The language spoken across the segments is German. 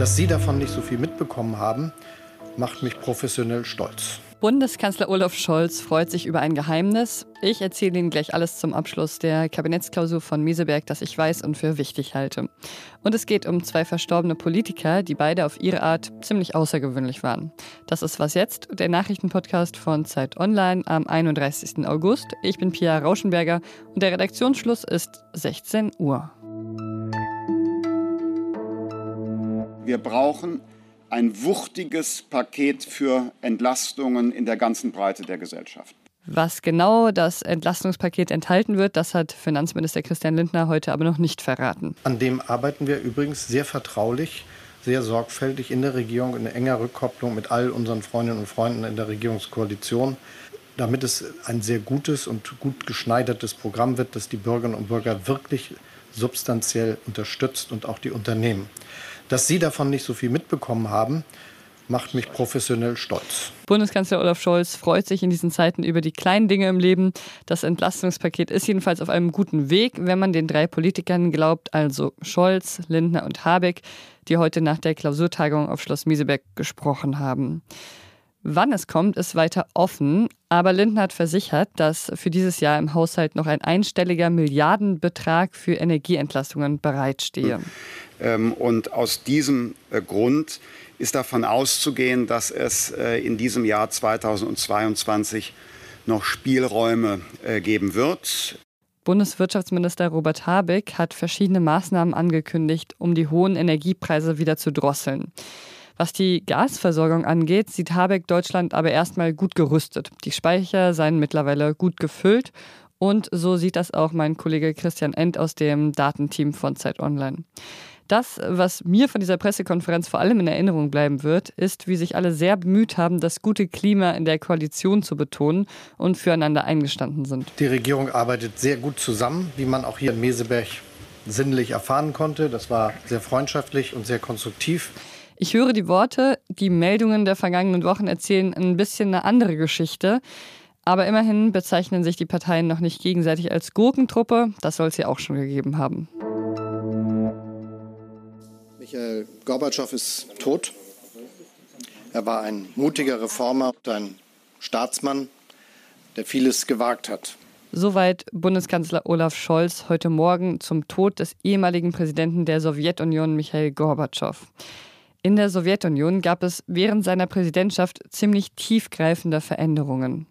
Dass Sie davon nicht so viel mitbekommen haben, macht mich professionell stolz. Bundeskanzler Olaf Scholz freut sich über ein Geheimnis. Ich erzähle Ihnen gleich alles zum Abschluss der Kabinettsklausur von Mieseberg, das ich weiß und für wichtig halte. Und es geht um zwei verstorbene Politiker, die beide auf ihre Art ziemlich außergewöhnlich waren. Das ist Was Jetzt, der Nachrichtenpodcast von Zeit Online am 31. August. Ich bin Pia Rauschenberger und der Redaktionsschluss ist 16 Uhr. Wir brauchen ein wuchtiges Paket für Entlastungen in der ganzen Breite der Gesellschaft. Was genau das Entlastungspaket enthalten wird, das hat Finanzminister Christian Lindner heute aber noch nicht verraten. An dem arbeiten wir übrigens sehr vertraulich, sehr sorgfältig in der Regierung, in enger Rückkopplung mit all unseren Freundinnen und Freunden in der Regierungskoalition, damit es ein sehr gutes und gut geschneidertes Programm wird, das die Bürgerinnen und Bürger wirklich substanziell unterstützt und auch die Unternehmen. Dass Sie davon nicht so viel mitbekommen haben, macht mich professionell stolz. Bundeskanzler Olaf Scholz freut sich in diesen Zeiten über die kleinen Dinge im Leben. Das Entlastungspaket ist jedenfalls auf einem guten Weg, wenn man den drei Politikern glaubt, also Scholz, Lindner und Habeck, die heute nach der Klausurtagung auf Schloss Mieseberg gesprochen haben. Wann es kommt, ist weiter offen, aber Lindner hat versichert, dass für dieses Jahr im Haushalt noch ein einstelliger Milliardenbetrag für Energieentlastungen bereitstehe. Ähm, und aus diesem äh, Grund ist davon auszugehen, dass es äh, in diesem Jahr 2022 noch Spielräume äh, geben wird. Bundeswirtschaftsminister Robert Habeck hat verschiedene Maßnahmen angekündigt, um die hohen Energiepreise wieder zu drosseln. Was die Gasversorgung angeht, sieht Habeck Deutschland aber erstmal gut gerüstet. Die Speicher seien mittlerweile gut gefüllt und so sieht das auch mein Kollege Christian End aus dem Datenteam von Zeit Online. Das, was mir von dieser Pressekonferenz vor allem in Erinnerung bleiben wird, ist, wie sich alle sehr bemüht haben, das gute Klima in der Koalition zu betonen und füreinander eingestanden sind. Die Regierung arbeitet sehr gut zusammen, wie man auch hier in Meseberg sinnlich erfahren konnte. Das war sehr freundschaftlich und sehr konstruktiv. Ich höre die Worte, die Meldungen der vergangenen Wochen erzählen ein bisschen eine andere Geschichte. Aber immerhin bezeichnen sich die Parteien noch nicht gegenseitig als Gurkentruppe. Das soll es ja auch schon gegeben haben. Michael Gorbatschow ist tot. Er war ein mutiger Reformer, ein Staatsmann, der vieles gewagt hat. Soweit Bundeskanzler Olaf Scholz heute Morgen zum Tod des ehemaligen Präsidenten der Sowjetunion Michael Gorbatschow. In der Sowjetunion gab es während seiner Präsidentschaft ziemlich tiefgreifende Veränderungen.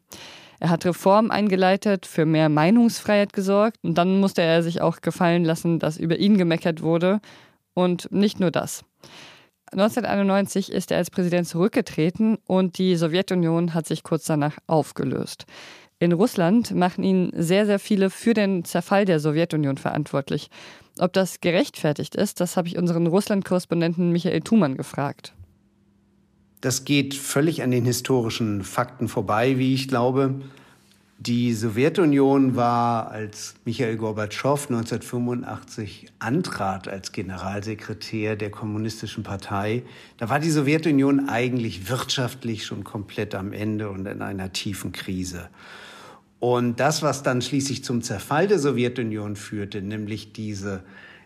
Er hat Reformen eingeleitet, für mehr Meinungsfreiheit gesorgt und dann musste er sich auch gefallen lassen, dass über ihn gemeckert wurde und nicht nur das. 1991 ist er als Präsident zurückgetreten und die Sowjetunion hat sich kurz danach aufgelöst. In Russland machen ihn sehr, sehr viele für den Zerfall der Sowjetunion verantwortlich. Ob das gerechtfertigt ist, das habe ich unseren Russland-Korrespondenten Michael Thumann gefragt. Das geht völlig an den historischen Fakten vorbei, wie ich glaube. Die Sowjetunion war, als Michael Gorbatschow 1985 antrat als Generalsekretär der Kommunistischen Partei, da war die Sowjetunion eigentlich wirtschaftlich schon komplett am Ende und in einer tiefen Krise. Und das, was dann schließlich zum Zerfall der Sowjetunion führte, nämlich diese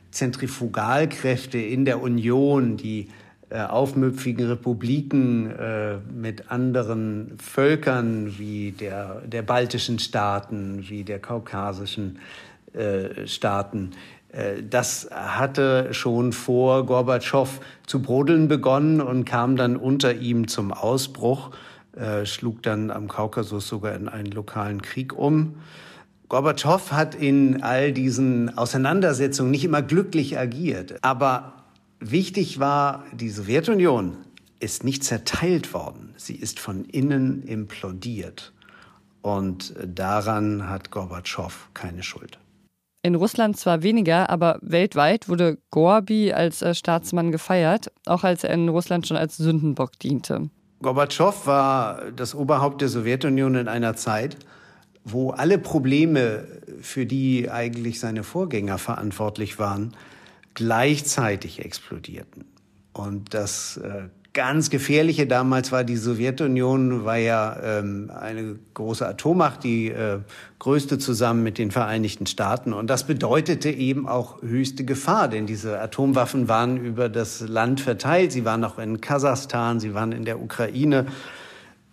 Zentrifugalkräfte in der Union, die aufmüpfigen Republiken äh, mit anderen Völkern wie der, der baltischen Staaten, wie der kaukasischen äh, Staaten. Äh, das hatte schon vor Gorbatschow zu brodeln begonnen und kam dann unter ihm zum Ausbruch, äh, schlug dann am Kaukasus sogar in einen lokalen Krieg um. Gorbatschow hat in all diesen Auseinandersetzungen nicht immer glücklich agiert, aber Wichtig war, die Sowjetunion ist nicht zerteilt worden, sie ist von innen implodiert. Und daran hat Gorbatschow keine Schuld. In Russland zwar weniger, aber weltweit wurde Gorbi als äh, Staatsmann gefeiert, auch als er in Russland schon als Sündenbock diente. Gorbatschow war das Oberhaupt der Sowjetunion in einer Zeit, wo alle Probleme, für die eigentlich seine Vorgänger verantwortlich waren, gleichzeitig explodierten. Und das äh, ganz gefährliche damals war die Sowjetunion, war ja ähm, eine große Atommacht, die äh, größte zusammen mit den Vereinigten Staaten. Und das bedeutete eben auch höchste Gefahr, denn diese Atomwaffen waren über das Land verteilt. Sie waren auch in Kasachstan, sie waren in der Ukraine.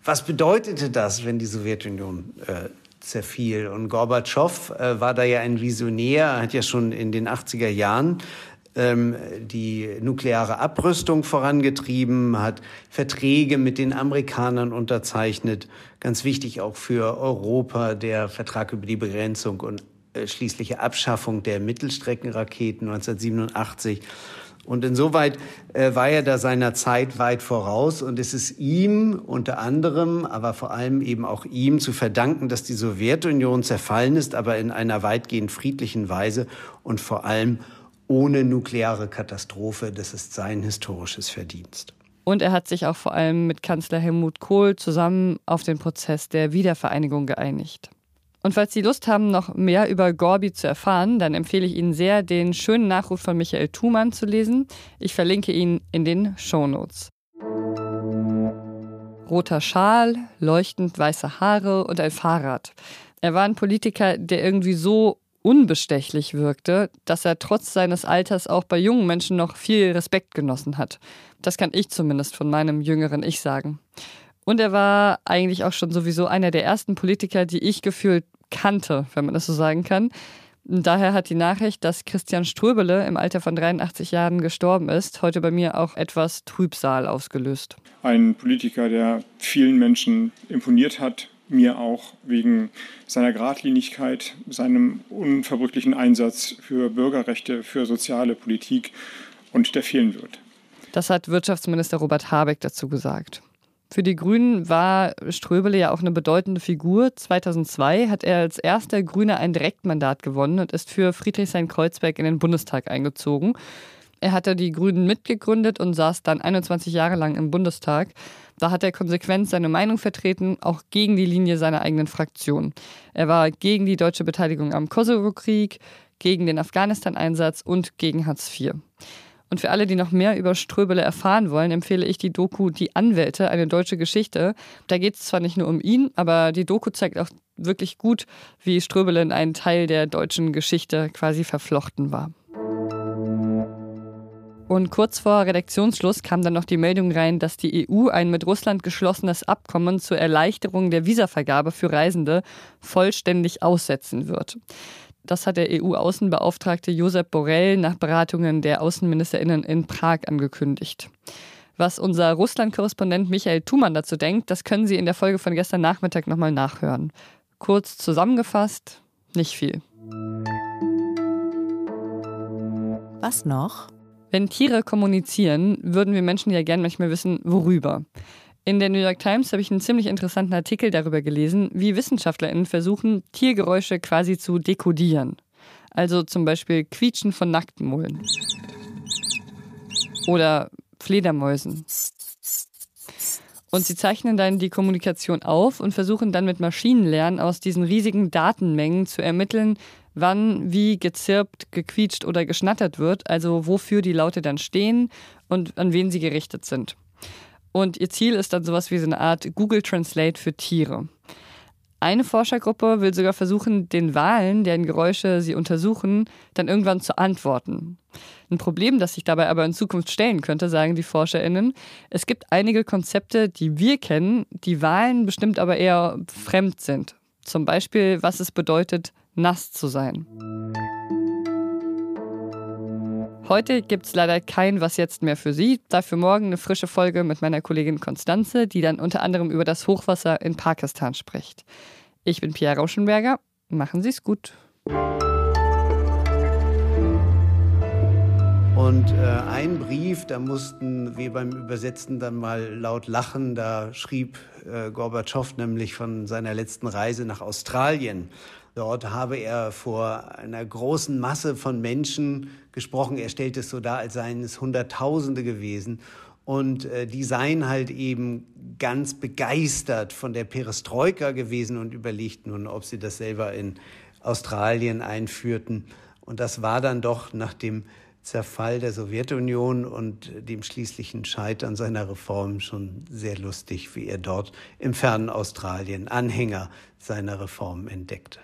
Was bedeutete das, wenn die Sowjetunion äh, zerfiel? Und Gorbatschow äh, war da ja ein Visionär, hat ja schon in den 80er Jahren ähm, die nukleare Abrüstung vorangetrieben, hat Verträge mit den Amerikanern unterzeichnet. Ganz wichtig auch für Europa der Vertrag über die Begrenzung und äh, schließliche Abschaffung der Mittelstreckenraketen 1987. Und insoweit äh, war er da seiner Zeit weit voraus. Und es ist ihm unter anderem, aber vor allem eben auch ihm zu verdanken, dass die Sowjetunion zerfallen ist, aber in einer weitgehend friedlichen Weise und vor allem ohne nukleare Katastrophe. Das ist sein historisches Verdienst. Und er hat sich auch vor allem mit Kanzler Helmut Kohl zusammen auf den Prozess der Wiedervereinigung geeinigt. Und falls Sie Lust haben, noch mehr über Gorbi zu erfahren, dann empfehle ich Ihnen sehr, den schönen Nachruf von Michael Thumann zu lesen. Ich verlinke ihn in den Shownotes. Roter Schal, leuchtend weiße Haare und ein Fahrrad. Er war ein Politiker, der irgendwie so unbestechlich wirkte, dass er trotz seines Alters auch bei jungen Menschen noch viel Respekt genossen hat. Das kann ich zumindest von meinem jüngeren Ich sagen. Und er war eigentlich auch schon sowieso einer der ersten Politiker, die ich gefühlt kannte, wenn man das so sagen kann. Daher hat die Nachricht, dass Christian Ströbele im Alter von 83 Jahren gestorben ist, heute bei mir auch etwas Trübsal ausgelöst. Ein Politiker, der vielen Menschen imponiert hat, mir auch wegen seiner Gradlinigkeit, seinem unverbrüchlichen Einsatz für Bürgerrechte, für soziale Politik und der fehlen wird. Das hat Wirtschaftsminister Robert Habeck dazu gesagt. Für die Grünen war Ströbele ja auch eine bedeutende Figur. 2002 hat er als erster Grüner ein Direktmandat gewonnen und ist für Friedrichshain-Kreuzberg in den Bundestag eingezogen. Er hatte die Grünen mitgegründet und saß dann 21 Jahre lang im Bundestag. Da hat er konsequent seine Meinung vertreten, auch gegen die Linie seiner eigenen Fraktion. Er war gegen die deutsche Beteiligung am Kosovo-Krieg, gegen den Afghanistan-Einsatz und gegen Hartz IV. Und für alle, die noch mehr über Ströbele erfahren wollen, empfehle ich die Doku Die Anwälte, eine deutsche Geschichte. Da geht es zwar nicht nur um ihn, aber die Doku zeigt auch wirklich gut, wie Ströbele in einen Teil der deutschen Geschichte quasi verflochten war. Und kurz vor Redaktionsschluss kam dann noch die Meldung rein, dass die EU ein mit Russland geschlossenes Abkommen zur Erleichterung der Visavergabe für Reisende vollständig aussetzen wird. Das hat der EU-Außenbeauftragte Josep Borrell nach Beratungen der Außenministerinnen in Prag angekündigt. Was unser Russland-Korrespondent Michael Thumann dazu denkt, das können Sie in der Folge von gestern Nachmittag nochmal nachhören. Kurz zusammengefasst, nicht viel. Was noch? Wenn Tiere kommunizieren, würden wir Menschen ja gern manchmal wissen, worüber. In der New York Times habe ich einen ziemlich interessanten Artikel darüber gelesen, wie WissenschaftlerInnen versuchen, Tiergeräusche quasi zu dekodieren. Also zum Beispiel Quietschen von Nacktmulen. Oder Fledermäusen. Und sie zeichnen dann die Kommunikation auf und versuchen dann mit Maschinenlernen aus diesen riesigen Datenmengen zu ermitteln, wann wie gezirpt, gequietscht oder geschnattert wird, also wofür die Laute dann stehen und an wen sie gerichtet sind. Und ihr Ziel ist dann sowas wie so eine Art Google Translate für Tiere. Eine Forschergruppe will sogar versuchen, den Wahlen, deren Geräusche sie untersuchen, dann irgendwann zu antworten. Ein Problem, das sich dabei aber in Zukunft stellen könnte, sagen die ForscherInnen, es gibt einige Konzepte, die wir kennen, die Wahlen bestimmt aber eher fremd sind. Zum Beispiel, was es bedeutet, nass zu sein. Heute gibt es leider kein Was jetzt mehr für Sie. Dafür morgen eine frische Folge mit meiner Kollegin Konstanze, die dann unter anderem über das Hochwasser in Pakistan spricht. Ich bin Pia Rauschenberger. Machen Sie es gut. Und äh, ein Brief, da mussten wir beim Übersetzen dann mal laut lachen. Da schrieb äh, Gorbatschow nämlich von seiner letzten Reise nach Australien. Dort habe er vor einer großen Masse von Menschen gesprochen. Er stellt es so dar, als seien es Hunderttausende gewesen. Und äh, die seien halt eben ganz begeistert von der Perestroika gewesen und überlegten nun, ob sie das selber in Australien einführten. Und das war dann doch nach dem Zerfall der Sowjetunion und dem schließlichen Scheitern seiner Reformen schon sehr lustig, wie er dort im fernen Australien Anhänger seiner Reformen entdeckte.